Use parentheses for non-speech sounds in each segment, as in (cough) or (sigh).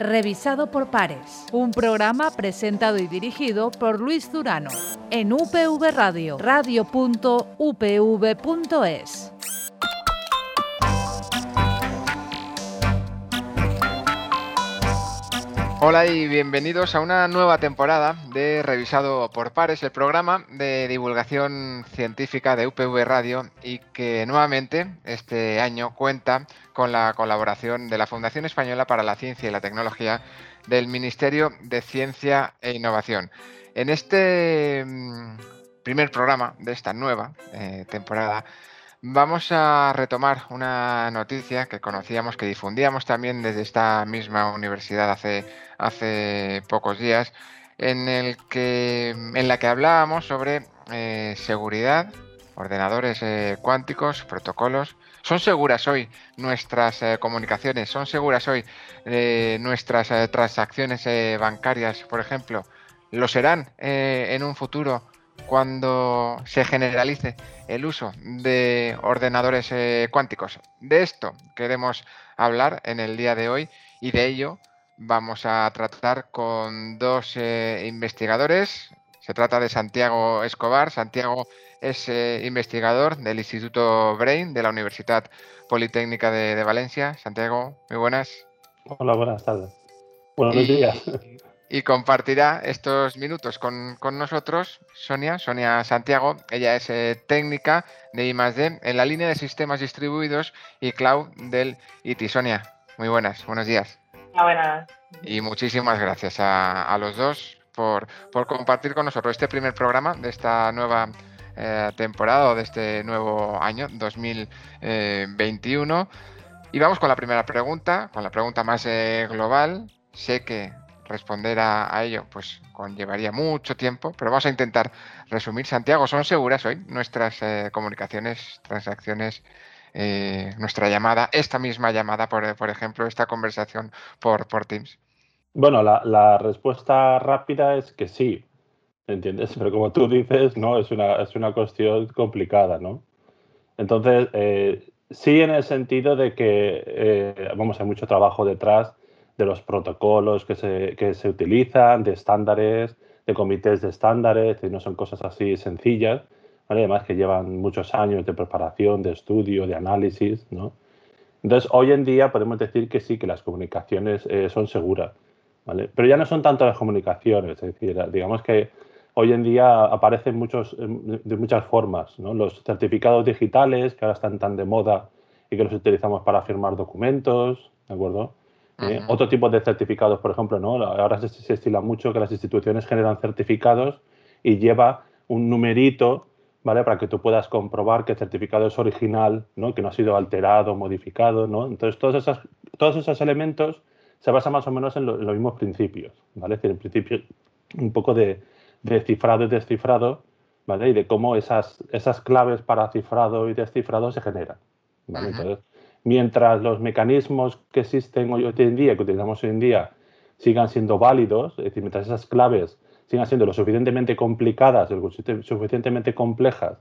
revisado por pares. Un programa presentado y dirigido por Luis Durano en UPV Radio, radio.upv.es. Hola y bienvenidos a una nueva temporada de Revisado por Pares, el programa de divulgación científica de UPV Radio y que nuevamente este año cuenta con la colaboración de la Fundación Española para la Ciencia y la Tecnología del Ministerio de Ciencia e Innovación. En este mm, primer programa de esta nueva eh, temporada Vamos a retomar una noticia que conocíamos, que difundíamos también desde esta misma universidad hace, hace pocos días, en, el que, en la que hablábamos sobre eh, seguridad, ordenadores eh, cuánticos, protocolos. ¿Son seguras hoy nuestras eh, comunicaciones? ¿Son seguras hoy nuestras transacciones bancarias, por ejemplo? ¿Lo serán en un futuro cuando se generalice el uso de ordenadores eh, cuánticos. De esto queremos hablar en el día de hoy y de ello vamos a tratar con dos eh, investigadores. Se trata de Santiago Escobar. Santiago es eh, investigador del Instituto Brain de la Universidad Politécnica de, Valencia. Santiago, muy buenas. Hola, buenas tardes. Buenos días (laughs) y compartirá estos minutos con, nosotros Sonia, Sonia Santiago. Ella es eh, técnica de I+.D. en la línea de sistemas distribuidos y cloud del ITI. Sonia, muy buenas, buenos días. Hola, buenas. Y muchísimas gracias a, los dos por, compartir con nosotros este primer programa de esta nueva eh, temporada o de este nuevo año 2021. Y vamos con la primera pregunta, con la pregunta más eh, global. Sé que responder a, ello pues conllevaría mucho tiempo, pero vamos a intentar resumir. Santiago, ¿son seguras hoy nuestras eh, comunicaciones, transacciones, eh, nuestra llamada, esta misma llamada, por, por ejemplo, esta conversación por, por Teams? Bueno, la, respuesta rápida es que sí, ¿entiendes? (laughs) Pero como tú dices, no, es una, es una cuestión complicada, ¿no? Entonces, eh, sí en el sentido de que, vamos, hay mucho trabajo detrás de los protocolos que se, que se utilizan, de estándares, de comités de estándares, y no son cosas así sencillas, además que llevan muchos años de preparación, de estudio, de análisis. ¿no? Entonces, hoy en día podemos decir que sí, que las comunicaciones eh, son seguras, ¿vale? pero ya no son tanto las comunicaciones, es decir, digamos que hoy en día aparecen muchos, de muchas formas, los certificados digitales que ahora están tan de moda y que los utilizamos para firmar documentos, ¿de acuerdo? Eh, otro tipo de certificados, por ejemplo, ¿no? ahora se, estila mucho que las instituciones generan certificados y lleva un numerito ¿vale? para que tú puedas comprobar que el certificado es original, ¿no? que no ha sido alterado, modificado. ¿no? Entonces, todos esos, todos esos elementos se basan más o menos en, los mismos principios. ¿vale? Es decir, en principio, un poco de, de, cifrado y descifrado ¿vale? y de cómo esas, esas claves para cifrado y descifrado se generan. ¿vale? Entonces, mientras los mecanismos que existen hoy en día, que utilizamos hoy en día, sigan siendo válidos, es decir, mientras esas claves sigan siendo lo suficientemente complicadas, lo suficientemente complejas,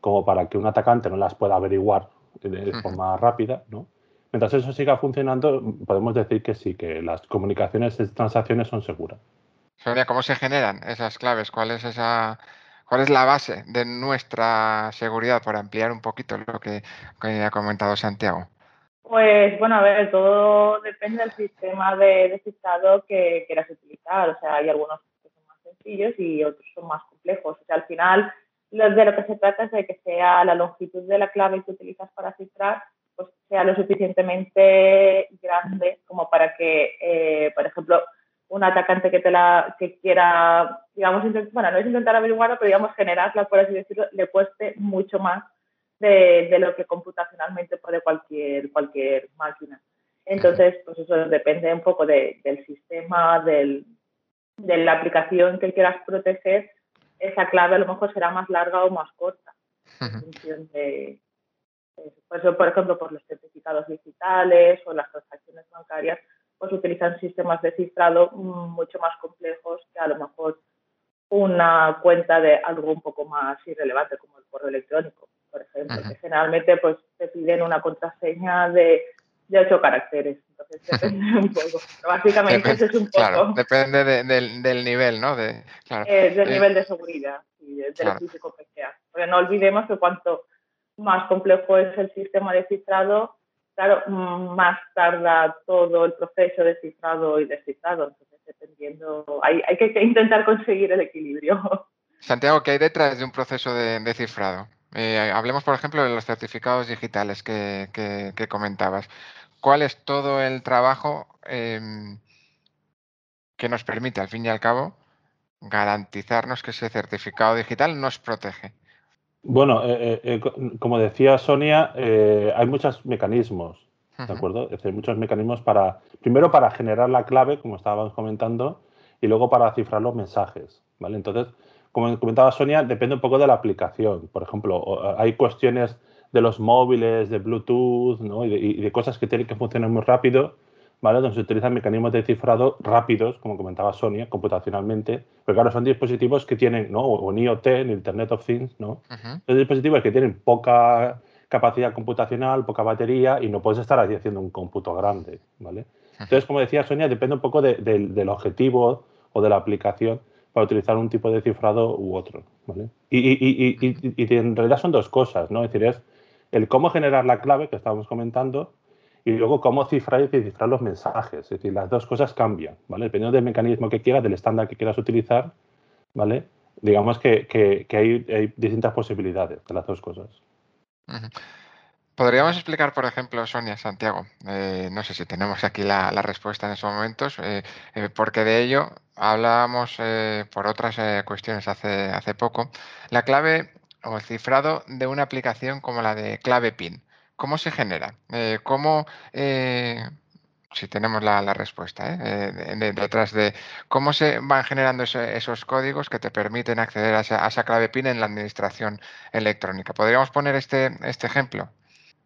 como para que un atacante no las pueda averiguar de forma rápida, ¿no? Mientras eso siga funcionando, podemos decir que sí, que las comunicaciones y transacciones son seguras. Sonia, ¿cómo se generan esas claves? ¿Cuál es esa ¿Cuál es la base de nuestra seguridad? Por ampliar un poquito lo que, ha comentado Santiago. Pues bueno, a ver, todo depende del sistema de descifrado que quieras utilizar. O sea, hay algunos que son más sencillos y otros son más complejos. O sea, al final, de lo que se trata es de que sea la longitud de la clave que utilizas para cifrar, pues sea lo suficientemente grande como para que, eh, por ejemplo, un atacante que te la que quiera, digamos, bueno, no es intentar averiguarlo, pero digamos generarla, por así decirlo, le cueste mucho más de, de, lo que computacionalmente puede cualquier, cualquier máquina. Entonces, pues eso depende un poco de, del sistema, del, de la aplicación que quieras proteger. Esa clave a lo mejor será más larga o más corta. En función de, por eso, por ejemplo, por los certificados digitales o las transacciones bancarias, pues utilizan sistemas de cifrado mucho más complejos que a lo mejor una cuenta de algo un poco más irrelevante como el correo electrónico, por ejemplo, que generalmente pues te piden una contraseña de de ocho caracteres. Entonces (laughs) depende un poco. básicamente ese es un poco. Claro, depende del, nivel, ¿no? De, eh, del eh, nivel de seguridad y del físico que sea. Porque no olvidemos que cuanto más complejo es el sistema de cifrado, claro, más tarda todo el proceso de cifrado y descifrado. Entonces, dependiendo, hay, hay que intentar conseguir el equilibrio. (laughs) Santiago, ¿qué hay detrás de un proceso de, cifrado? Eh, hablemos, por ejemplo, de los certificados digitales que, comentabas. ¿Cuál es todo el trabajo em, que nos permite, al fin y al cabo, garantizarnos que ese certificado digital nos protege? Bueno, eh, eh, como decía Sonia, hay muchos mecanismos, ¿de acuerdo? hay muchos mecanismos para, primero para generar la clave, como estábamos comentando, y luego para cifrar los mensajes, ¿vale? Entonces, como comentaba Sonia, depende un poco de la aplicación. Por ejemplo, hay cuestiones de los móviles, de Bluetooth y, de, cosas que tienen que funcionar muy rápido, ¿vale? donde se utilizan mecanismos de cifrado rápidos, como comentaba Sonia, computacionalmente. Pero claro, son dispositivos que tienen, ¿no? o en IoT, en Internet of Things, ¿no? son dispositivos que tienen poca capacidad computacional, poca batería y no puedes estar ahí haciendo un cómputo grande. ¿vale? Entonces, como decía Sonia, depende un poco del objetivo o de la aplicación para utilizar un tipo de cifrado u otro. ¿vale? Y, en realidad son dos cosas, ¿no? Es decir, es el cómo generar la clave que estábamos comentando y luego cómo cifrar y cifrar los mensajes. Es decir, las dos cosas cambian, ¿vale? Dependiendo del mecanismo que quieras, del estándar que quieras utilizar, ¿vale? Digamos que, hay, distintas posibilidades de las dos cosas. Podríamos explicar, por ejemplo, Sonia Santiago, eh, no sé si tenemos aquí la, respuesta en esos momentos, eh, eh, porque de ello hablábamos por otras cuestiones hace, hace poco, la clave o el cifrado de una aplicación como la de clave PIN. ¿Cómo se genera? ¿Cómo, si tenemos la, respuesta, detrás de cómo se van generando esos códigos que te permiten acceder a esa, a esa, clave PIN en la administración electrónica? ¿Podríamos poner este, este ejemplo?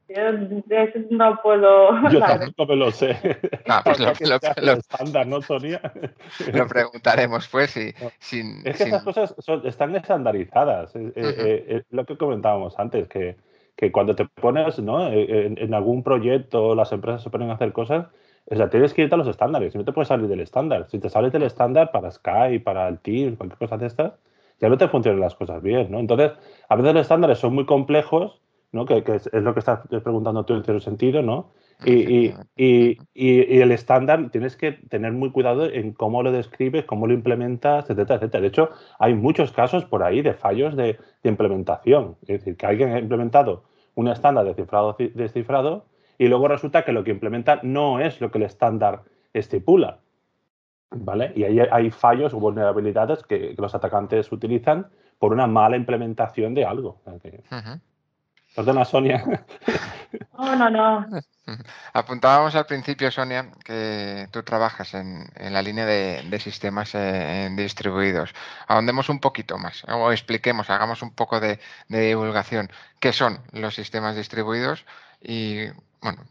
Yo de eso no puedo. (laughs) Yo tampoco me lo sé. Ah, pues (laughs) lo, estándar, ¿no, Sonia? Lo preguntaremos, pues, y, sin, Es que esas cosas están estandarizadas. Eh, eh, eh, lo que comentábamos antes, que, que cuando te pones ¿no? En, en, algún proyecto, las empresas se ponen a hacer cosas, o sea, tienes que irte a los estándares. No te puedes salir del estándar. Si te sales del estándar para Skype, para el Teams, cualquier cosa de estas, ya no te funcionan las cosas bien, ¿no? Entonces, a veces los estándares son muy complejos que, es, lo que estás preguntando tú en cierto sentido, ¿no? Y, el estándar tienes que tener muy cuidado en cómo lo describes, cómo lo implementas, etcétera, etcétera. De hecho, hay muchos casos por ahí de fallos de, implementación. Es decir, que alguien ha implementado un estándar de cifrado descifrado y luego resulta que lo que implementa no es lo que el estándar estipula. ¿Vale? Y ahí hay fallos o vulnerabilidades que, los atacantes utilizan por una mala implementación de algo. Perdona, Sonia. No, no, no. Apuntábamos al principio, Sonia, que tú trabajas en, la línea de, sistemas eh, distribuidos. Ahondemos un poquito más, o expliquemos, hagamos un poco de, divulgación. ¿Qué son los sistemas distribuidos? Y, bueno.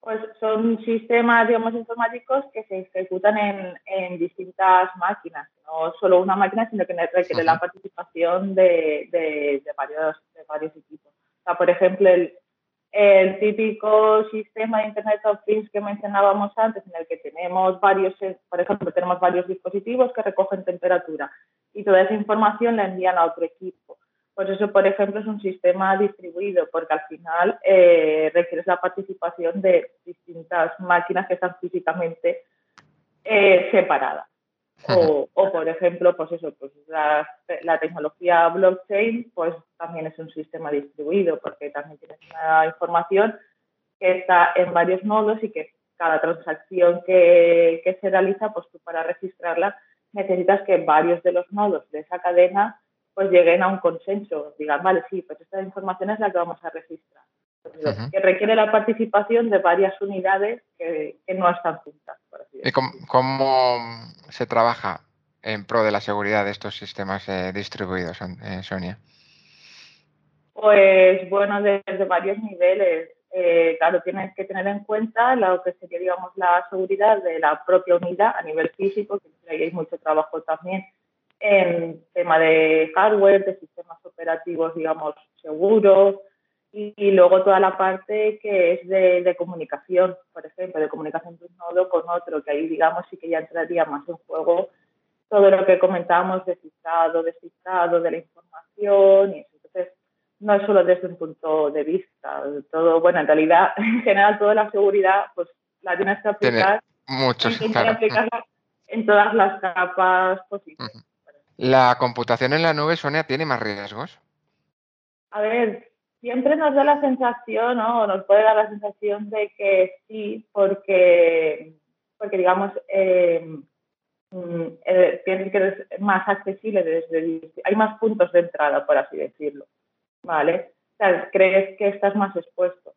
Pues son sistemas, digamos, informáticos que se ejecutan en, distintas máquinas, no solo una máquina, sino que requiere la participación de, varios, de varios equipos. O sea, por ejemplo, el, el típico sistema de Internet of Things que mencionábamos antes, en el que tenemos varios, por ejemplo, tenemos varios dispositivos que recogen temperatura y toda esa información la envían a otro equipo. Pues eso, por ejemplo, es un sistema distribuido, porque al final eh, requiere la participación de distintas máquinas que están físicamente eh, separadas. O, por ejemplo, pues eso, pues la, tecnología blockchain, pues también es un sistema distribuido, porque también tienes una información que está en varios nodos y que cada transacción que, que se realiza, pues tú para registrarla necesitas que varios de los nodos de esa cadena pues lleguen a un consenso, digan, vale, sí, pues esta información es la que vamos a registrar. Que requiere la participación de varias unidades que, no están juntas. ¿Y cómo, se trabaja en pro de la seguridad de estos sistemas eh, distribuidos, eh, Sonia? Pues bueno, desde varios niveles. Eh, claro, tienes que tener en cuenta lo que sería, digamos, la seguridad de la propia unidad a nivel físico, que hay mucho trabajo también en tema de hardware, de sistemas operativos, digamos, seguros, y, luego toda la parte que es de, comunicación, por ejemplo, de comunicación de un nodo con otro, que ahí digamos sí que ya entraría más en juego todo lo que comentábamos de cifrado, de cifrado de la información y Entonces, no es solo desde un punto de vista, todo, bueno, en realidad, (laughs) en general, toda la seguridad, pues la tienes que aplicar. muchos, en todas las capas posibles. ¿La computación en la nube, Sonia, tiene más riesgos? A ver, siempre nos da la sensación, ¿no? Nos puede dar la sensación de que sí, porque, porque digamos, eh, mm, eh, tiene que ser más accesible desde hay más puntos de entrada, por así decirlo, ¿vale? O sea, crees que estás más expuesto.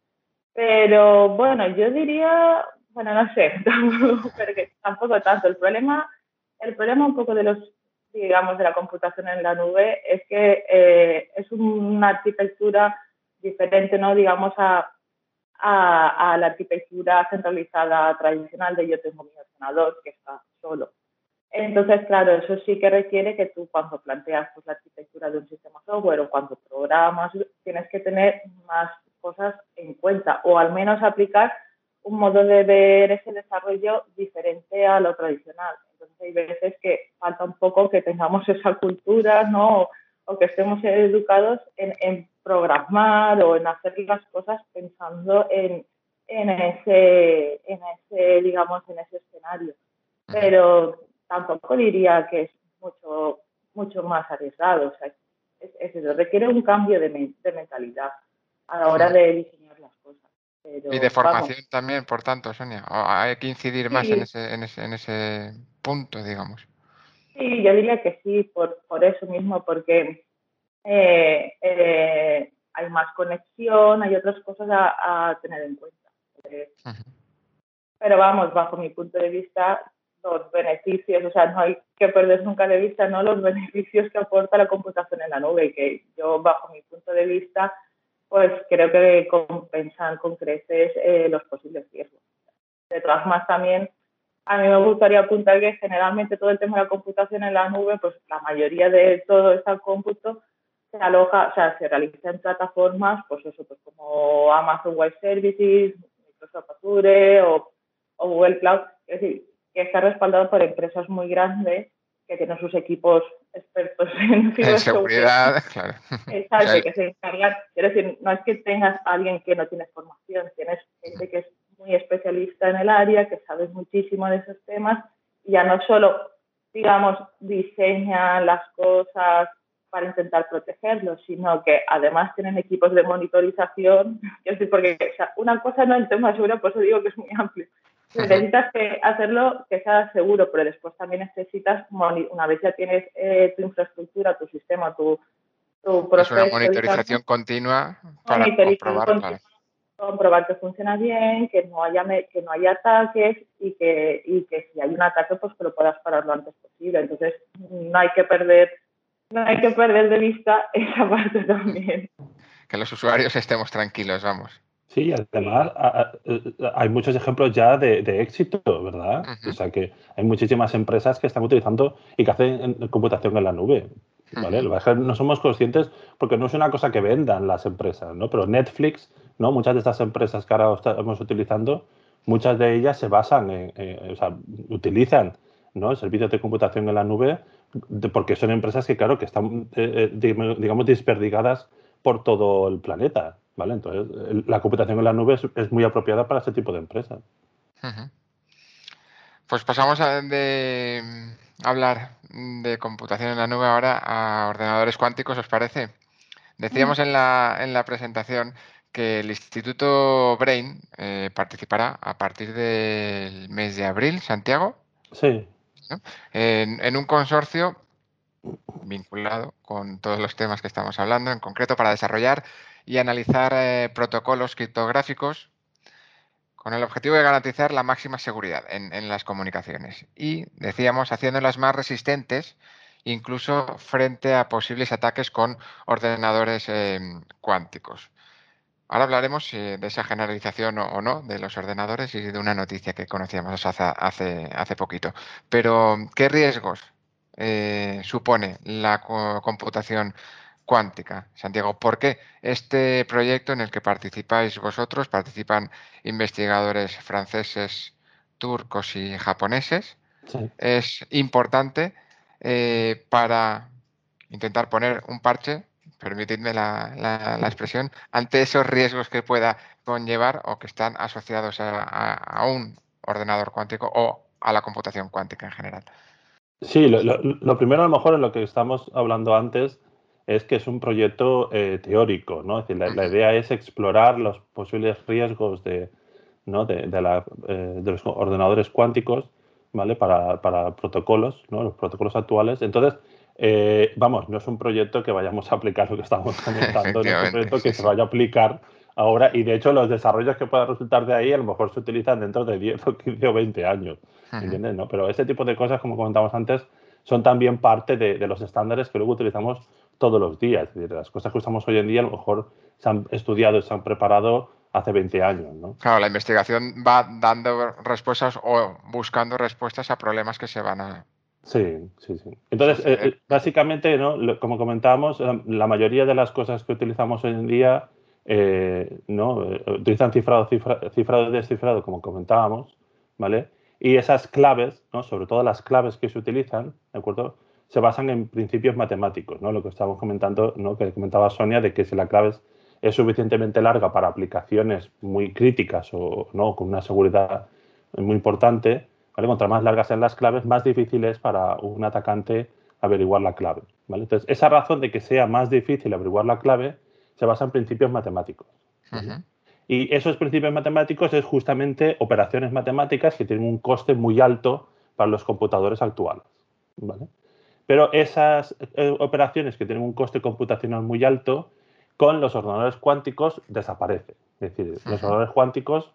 Pero bueno, yo diría, bueno, no sé, (laughs) tampoco, tanto. El problema, el problema un poco de los, digamos, de la computación en la nube es que eh, es una arquitectura diferente, ¿no? Digamos, a, a, la arquitectura centralizada tradicional de yo tengo mi ordenador que está solo. Entonces, claro, eso sí que requiere que tú cuando planteas pues, la arquitectura de un sistema software o cuando programas, tienes que tener más cosas en cuenta o al menos aplicar un modo de ver ese desarrollo diferente a lo tradicional. Entonces hay veces que falta un poco que tengamos esa cultura, ¿no? O, que estemos educados en, programar o en hacer las cosas pensando en, en, ese, en ese, digamos, en ese escenario. Pero tampoco diría que es mucho, mucho más arriesgado. O sea, es, es requiere un cambio de, de mentalidad a la hora de diseñar las cosas y de formación también, por tanto, Sonia. Hay que incidir más en, ese, en, ese, en ese punto, digamos. Sí, yo diría que sí, por, por eso mismo, porque eh, eh, hay más conexión, hay otras cosas a, tener en cuenta. Pero vamos, bajo mi punto de vista, los beneficios, o sea, no hay que perder nunca de vista ¿no? los beneficios que aporta la computación en la nube, que yo, bajo mi punto de vista, pues creo que compensan con creces eh, los posibles riesgos. De todas formas, también a mí me gustaría apuntar que generalmente todo el tema de la computación en la nube, pues la mayoría de todo este cómputo se aloja, o sea, se realiza en plataformas, pues eso, pues como Amazon Web Services, Microsoft Azure o, o Google Cloud, es decir, que está respaldado por empresas muy grandes que tienen sus equipos expertos (laughs) en ciberseguridad. claro. Exacto, que se encargan. Quiero decir, no es que tengas a alguien que no tiene formación, tienes gente que es muy especialista en el área, que sabe muchísimo de esos temas, y ya no solo, digamos, diseñan las cosas para intentar protegerlos, sino que además tienen equipos de monitorización, (laughs) es decir, porque una cosa no es el tema de seguridad, por eso digo que es muy amplio, necesitas que hacerlo que sea seguro, pero después también necesitas, una vez ya tienes eh, tu infraestructura, tu sistema, tu, tu proceso. Es una monitorización continua para comprobar, comprobar que funciona bien, que no haya que no haya ataques y que, y que si hay un ataque pues que lo puedas parar lo antes posible. Entonces no hay que perder no hay que perder de vista (laughs) esa parte también. Que los usuarios estemos tranquilos, vamos. Sí, además hay muchos ejemplos ya de, éxito, ¿verdad? O sea que hay muchísimas empresas que están utilizando y que hacen computación en la nube. ¿vale? No somos conscientes porque no es una cosa que vendan las empresas, ¿no? Pero Netflix, ¿no? Muchas de estas empresas que ahora estamos utilizando, muchas de ellas se basan en, o sea, utilizan ¿no? servicios de computación en la nube porque son empresas que, claro, que están, eh, eh, digamos, desperdigadas por todo el planeta. ¿vale? Entonces, la computación en la nube es, muy apropiada para este tipo de empresas. Pues pasamos a, de hablar de computación en la nube ahora a ordenadores cuánticos, ¿os parece? Decíamos en, la, en la presentación que el Instituto Brain eh, participará a partir del mes de abril, Santiago. Sí. en, un consorcio vinculado con todos los temas que estamos hablando, en concreto para desarrollar y analizar eh, protocolos criptográficos con el objetivo de garantizar la máxima seguridad en, las comunicaciones y, decíamos, haciéndolas más resistentes incluso frente a posibles ataques con ordenadores em, cuánticos. Ahora hablaremos de esa generalización o, no de los ordenadores y de una noticia que conocíamos hace, hace, hace poquito. Pero, ¿qué riesgos eh, supone la computación cuántica. Santiago, ¿por qué este proyecto en el que participáis vosotros, participan investigadores franceses, turcos y japoneses, es importante eh, para intentar poner un parche, permitidme la, expresión, ante esos riesgos que pueda conllevar o que están asociados a, un ordenador cuántico o a la computación cuántica en general. Sí, lo, primero a lo mejor en lo que estamos hablando antes es que es un proyecto eh, teórico, ¿no? Es decir, la, idea es explorar los posibles riesgos de, ¿no? de, la, eh, de los ordenadores cuánticos, ¿vale? Para, para, protocolos, ¿no? Los protocolos actuales. Entonces, eh, vamos, no es un proyecto que vayamos a aplicar lo que estamos (laughs) comentando, no es un proyecto que se vaya a aplicar ahora y de hecho los desarrollos que puedan resultar de ahí a lo mejor se utilizan dentro de 10 (laughs) o 15 o 20 años, ¿entiendes? ¿no? Pero ese tipo de cosas, como comentamos antes, son también parte de, de los estándares que luego utilizamos todos los días. Es decir, las cosas que usamos hoy en día a lo mejor se han estudiado y se han preparado hace 20 años. ¿no? Claro, la investigación va dando respuestas o buscando respuestas a problemas que se van a... Sí, sí, sí. Entonces, eh, eh, básicamente, ¿no? como comentábamos, la, mayoría de las cosas que utilizamos hoy en día eh, ¿no? utilizan cifrado, cifrado y descifrado, como comentábamos, ¿vale? Y esas claves, ¿no? sobre todo las claves que se utilizan, ¿de acuerdo? se basan en principios matemáticos, ¿no? Lo que estábamos comentando, ¿no? Que comentaba Sonia, de que si la clave es, suficientemente larga para aplicaciones muy críticas o ¿no? con una seguridad muy importante, ¿vale? Contra más largas sean las claves, más difícil es para un atacante averiguar la clave, ¿vale? Entonces, esa razón de que sea más difícil averiguar la clave se basa en principios matemáticos. Y esos principios matemáticos es justamente operaciones matemáticas que tienen un coste muy alto para los computadores actuales. ¿vale? Pero esas eh, operaciones que tienen un coste computacional muy alto, con los ordenadores cuánticos desaparecen. Es decir, los ordenadores cuánticos,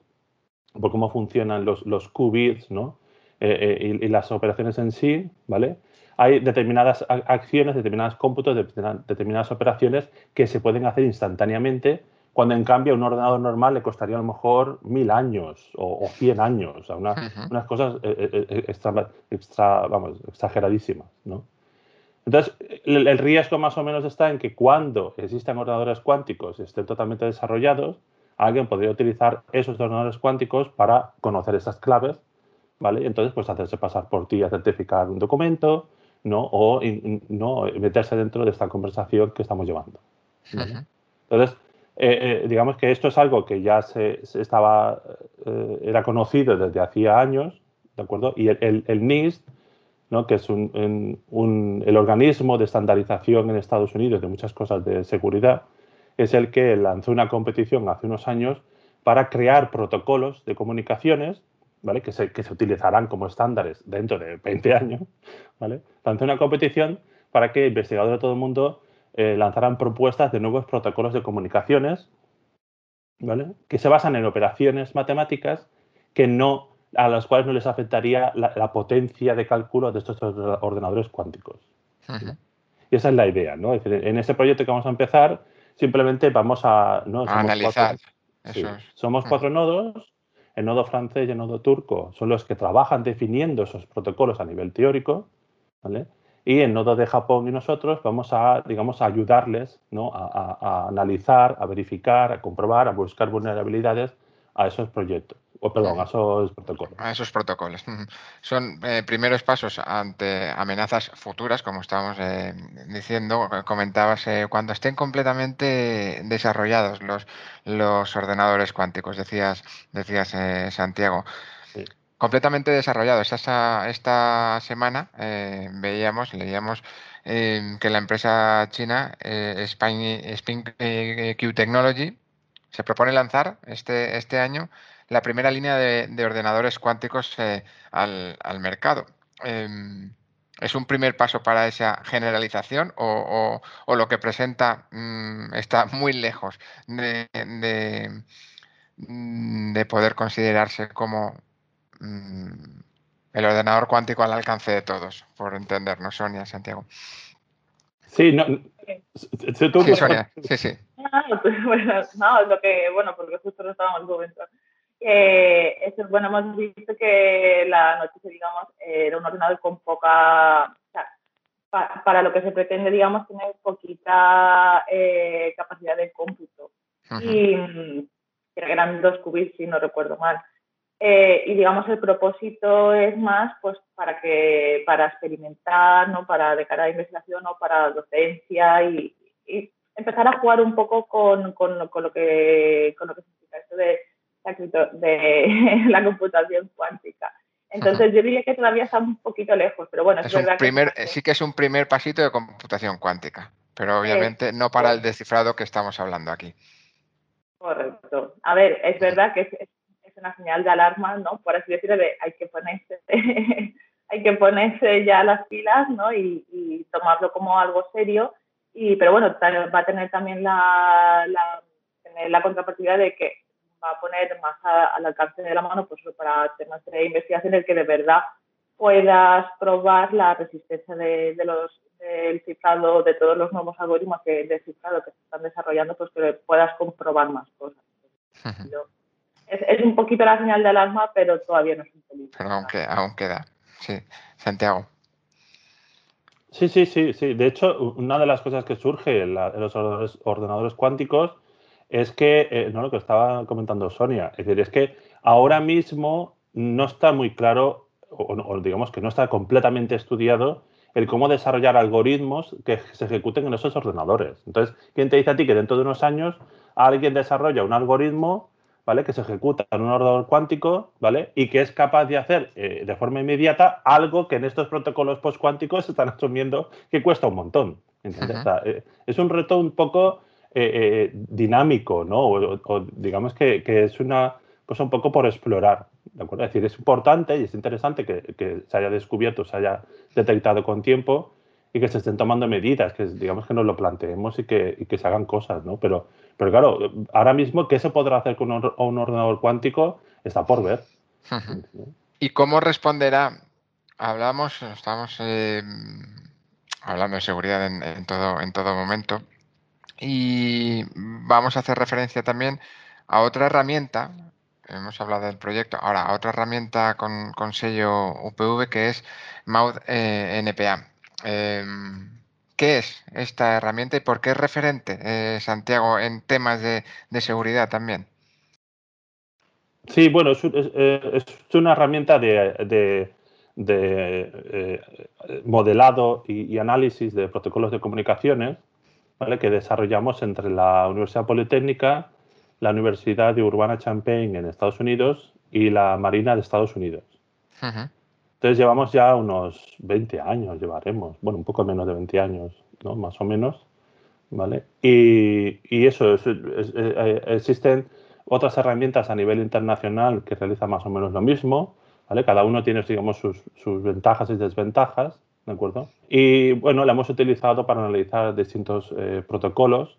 por cómo funcionan los, los qubits ¿no? Eh, eh, y, las operaciones en sí, ¿vale? Hay determinadas acciones, determinados cómputos, determinadas operaciones que se pueden hacer instantáneamente, cuando en cambio a un ordenador normal le costaría a lo mejor mil años o, cien años, o sea, unas cosas extra, vamos, exageradísimas, ¿no? Entonces, el, riesgo más o menos está en que cuando existan ordenadores cuánticos y estén totalmente desarrollados, alguien podría utilizar esos ordenadores cuánticos para conocer esas claves, ¿vale? Entonces, pues hacerse pasar por ti a certificar un documento, ¿no? O no meterse dentro de esta conversación que estamos llevando. Entonces, eh, eh, digamos que esto es algo que ya se, estaba, eh, era conocido desde hacía años, ¿de acuerdo? Y el, el NIST que es el organismo de estandarización en Estados Unidos de muchas cosas de seguridad, es el que lanzó una competición hace unos años para crear protocolos de comunicaciones ¿vale? que, se, que se utilizarán como estándares dentro de 20 años. ¿vale? Lanzó una competición para que investigadores de todo el mundo eh, lanzaran propuestas de nuevos protocolos de comunicaciones ¿vale? que se basan en operaciones matemáticas que no a las cuales no les afectaría la, potencia de cálculo de estos ordenadores cuánticos. Y esa es la idea, ¿no? en este proyecto que vamos a empezar, simplemente vamos a... analizar. somos cuatro nodos, el nodo francés y el nodo turco son los que trabajan definiendo esos protocolos a nivel teórico, ¿vale? Y el nodo de Japón y nosotros vamos a, digamos, a ayudarles ¿no? a analizar, a verificar, a comprobar, a buscar vulnerabilidades a esos proyectos o perdón, a esos protocolos. A esos protocolos. Son eh, primeros pasos ante amenazas futuras, como estábamos eh, diciendo, comentabas, eh, cuando estén completamente desarrollados los, los ordenadores cuánticos, decías, decías Santiago. Completamente desarrollados. Esta, esta semana veíamos, leíamos que la empresa china Spin Q Technology se propone lanzar este, este año la primera línea de, ordenadores cuánticos eh, al, mercado. Em, ¿Es un primer paso para esa generalización o, lo que presenta mm, está (laughs) muy lejos de, mm, poder considerarse como mm, el ordenador cuántico al alcance de todos, por entendernos, Sonia, Santiago? Sí, no. Sí, Sonia, sí, sí. (laughs) No, lo que, bueno, porque justo lo estábamos comentando eh, eso, bueno, hemos visto que la noticia, digamos, era un ordenador con poca, o sea, para lo que se pretende, digamos, tener poquita eh, capacidad de cómputo. Y eran dos qubits, si no recuerdo mal. Eh, y digamos el propósito es más pues para que para experimentar no para de cara a investigación o para docencia y, empezar a jugar un poco con, con, lo que con lo que significa esto de de (laughs) la computación cuántica. Entonces yo diría que todavía está un poquito lejos, pero bueno, es, verdad primer, sí que es un primer pasito de computación cuántica, pero obviamente no para el descifrado que estamos hablando aquí. Correcto. A ver, es verdad que es, una señal de alarma, ¿no? Por así decirlo, de hay que ponerse, (laughs) hay que ponerse ya las pilas, ¿no? Y, tomarlo como algo serio. Y, pero bueno, va a tener también la, la, la contrapartida de que va a poner más al alcance de la mano pues, para temas de investigación el que de verdad puedas probar la resistencia de, los del cifrado, de todos los nuevos algoritmos que, de cifrado que se están desarrollando, pues que puedas comprobar más cosas. (laughs) es, un poquito la señal de alarma, pero todavía no es un peligro. Pero aunque, aún queda. Sí, Santiago. Sí, sí, sí, sí. De hecho, una de las cosas que surge en, los ordenadores cuánticos es que, eh, no lo que estaba comentando Sonia, es decir, es que ahora mismo no está muy claro, o, digamos que no está completamente estudiado el cómo desarrollar algoritmos que se ejecuten en esos ordenadores. Entonces, ¿quién te dice a ti que dentro de unos años alguien desarrolla un algoritmo ¿vale? que se ejecuta en un ordenador cuántico ¿vale? y que es capaz de hacer eh, de forma inmediata algo que en estos protocolos postcuánticos se están asumiendo que cuesta un montón? Eh, es un reto un poco eh, eh, dinámico, ¿no? O, digamos que, es una cosa un poco por explorar, ¿de acuerdo? Es decir, es importante y es interesante que, se haya descubierto, se haya detectado con tiempo y que se estén tomando medidas, que digamos que nos lo planteemos y que, se hagan cosas, ¿no? Pero, pero claro, ahora mismo, ¿qué se podrá hacer con un, ordenador cuántico? Está por ver. ¿Y cómo responderá? Hablamos, estamos eh, hablando de seguridad en, todo, en todo momento. Y vamos a hacer referencia también a otra herramienta, hemos hablado del proyecto, ahora a otra herramienta con, sello UPV que es Maud eh, NPA. Em, ¿Qué es esta herramienta y por qué es referente, eh, Santiago, en temas de, seguridad también? Sí, bueno, es, es, una herramienta de, de, eh, modelado y, análisis de protocolos de comunicaciones que desarrollamos entre la Universidad Politécnica, la Universidad de Urbana-Champaign en Estados Unidos y la Marina de Estados Unidos. Entonces llevamos ya unos 20 años, llevaremos, bueno, un poco menos de 20 años, ¿no? más o menos. ¿vale? Y, y eso, eh, existen otras herramientas a nivel internacional que realizan más o menos lo mismo. ¿vale? Cada uno tiene, digamos, sus, sus ventajas y desventajas. ¿De acuerdo? Y bueno, la hemos utilizado para analizar distintos eh, protocolos,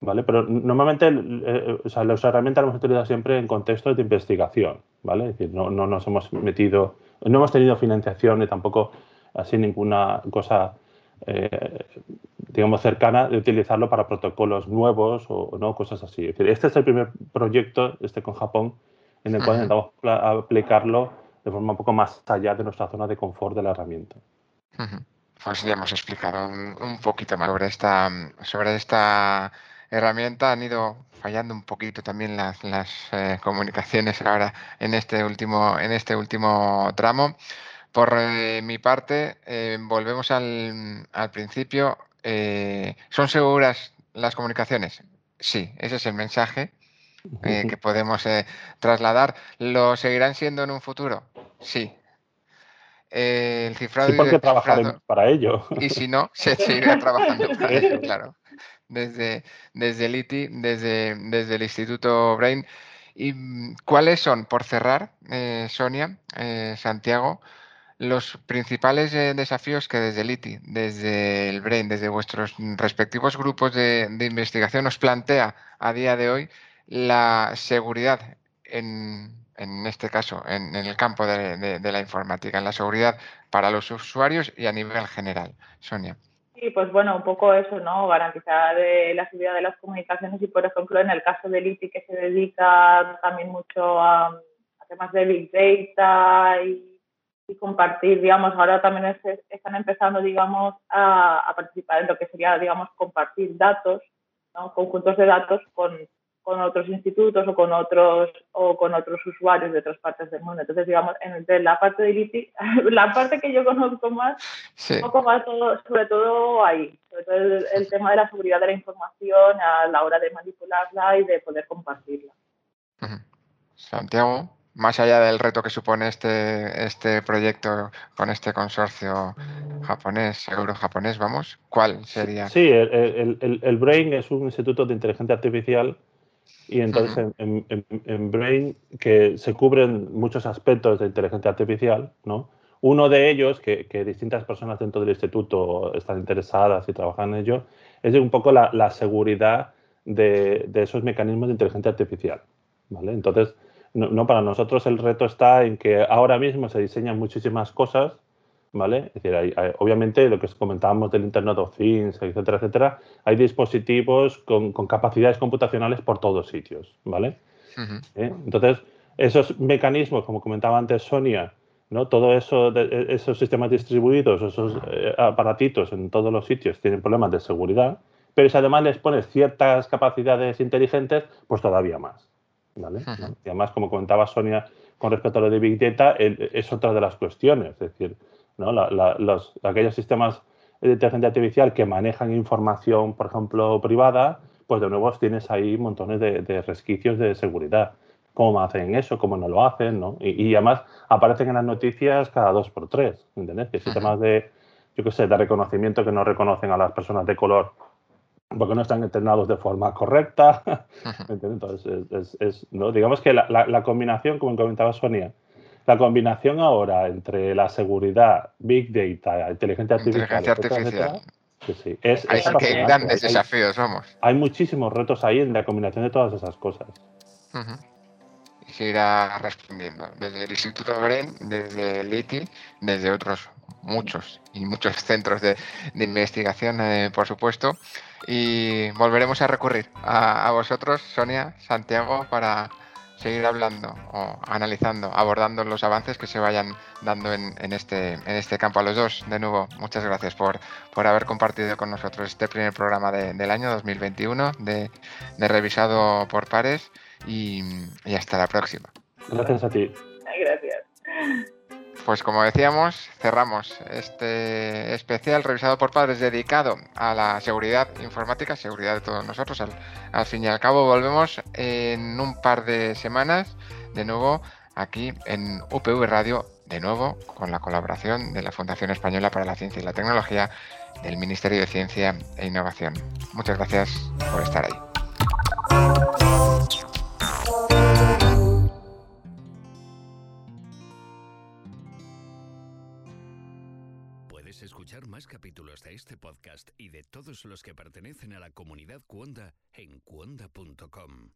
¿vale? Pero normalmente eh, o sea, las herramientas las hemos utilizado siempre en contextos de investigación, ¿vale? Es decir, no, no nos hemos metido, no hemos tenido financiación ni tampoco así ninguna cosa, eh, digamos, cercana de utilizarlo para protocolos nuevos o no, cosas así. Es decir, este es el primer proyecto, este con Japón, en el cual intentamos aplicarlo de forma un poco más allá de nuestra zona de confort de la herramienta. Pues ya hemos explicado un, poquito más sobre esta, sobre esta herramienta. Han ido fallando un poquito también las, las eh, comunicaciones ahora en este último, en este último tramo. Por eh, mi parte, eh, volvemos al, al principio. ¿Son seguras las comunicaciones? Sí, ese es el mensaje que podemos trasladar. ¿Lo seguirán siendo en un futuro? Sí, eh, el cifrado. Sí, porque trabajar para ello. Y si no, (laughs) se seguirá trabajando para ello, (laughs) claro. Desde, desde el ITI, desde, desde el Instituto Brain. ¿Y mm, cuáles son, por cerrar, eh, Sonia, eh, Santiago, los principales desafíos que desde el ITI, desde el Brain, desde vuestros respectivos grupos de, de investigación os plantea a día de hoy la seguridad en, en este caso, en, el campo de, la informática, en la seguridad para los usuarios y a nivel general. Sonia. Sí, pues bueno, un poco eso, ¿no? Garantizar eh, la seguridad de las comunicaciones y, por ejemplo, en el caso del ITI, que se dedica también mucho a, temas de Big Data y, y compartir, digamos, ahora también están empezando, digamos, a, participar en lo que sería, digamos, compartir datos, conjuntos de datos con, con, otros institutos o con otros o con otros usuarios de otras partes del mundo. Entonces, digamos, en la parte de ITI, (laughs) la parte que yo conozco más, un poco más todo, sobre todo ahí, sobre todo el, tema de la seguridad de la información a la hora de manipularla y de poder compartirla. Santiago más allá del reto que supone este, este proyecto con este consorcio japonés, euro-japonés, vamos, ¿cuál sería? Sí, el, BRAIN es un instituto de inteligencia artificial y entonces en, BRAIN que se cubren muchos aspectos de inteligencia artificial, ¿no? Uno de ellos, que, distintas personas dentro del instituto están interesadas y trabajan en ello, es un poco la, seguridad de, de, esos mecanismos de inteligencia artificial. ¿vale? Entonces, no, para nosotros el reto está en que ahora mismo se diseñan muchísimas cosas, ¿vale? Es decir, obviamente lo que comentábamos del Internet of Things, etcétera, etcétera, hay dispositivos con, capacidades computacionales por todos sitios, ¿vale? ¿Eh? Entonces, esos mecanismos, como comentaba antes Sonia, ¿no? Todo eso, de, esos sistemas distribuidos, esos eh, aparatitos en todos los sitios tienen problemas de seguridad, pero si además les pones ciertas capacidades inteligentes, pues todavía más. Y además, como comentaba Sonia con respecto a lo de Big Data, es otra de las cuestiones. Es decir, ¿no? los, aquellos sistemas de inteligencia artificial que manejan información, por ejemplo, privada, pues de nuevo tienes ahí montones de, resquicios de seguridad. ¿Cómo hacen eso? ¿Cómo no lo hacen? ¿no? Y, además aparecen en las noticias cada dos por tres. ¿Entendés? sistemas de, yo qué sé, de reconocimiento que no reconocen a las personas de color porque no están entrenados de forma correcta. (laughs) Entonces, es, ¿no? digamos que la, combinación, como comentaba Sonia, la combinación ahora entre la seguridad, Big Data, inteligencia artificial, artificial. sí, es, hay grandes desafíos, vamos. Hay muchísimos retos ahí en la combinación de todas esas cosas. Y se irá respondiendo desde el Instituto Bren, desde el ITI, desde otros muchos y muchos centros de, investigación, eh, por supuesto y volveremos a recurrir a, vosotros, Sonia, Santiago, para seguir hablando o analizando, abordando los avances que se vayan dando en, este, en este campo. A los dos, de nuevo, muchas gracias por, por haber compartido con nosotros este primer programa del año 2021 de, revisado por pares y, y hasta la próxima. Gracias a ti. Gracias. Pues como decíamos, cerramos este especial revisado por padres dedicado a la seguridad informática, seguridad de todos nosotros. Al, fin y al cabo volvemos en un par de semanas de nuevo aquí en UPV Radio, de nuevo con la colaboración de la Fundación Española para la Ciencia y la Tecnología del Ministerio de Ciencia e Innovación. Muchas gracias por estar ahí. Este podcast y de todos los que pertenecen a la comunidad Cuonda en cuonda.com.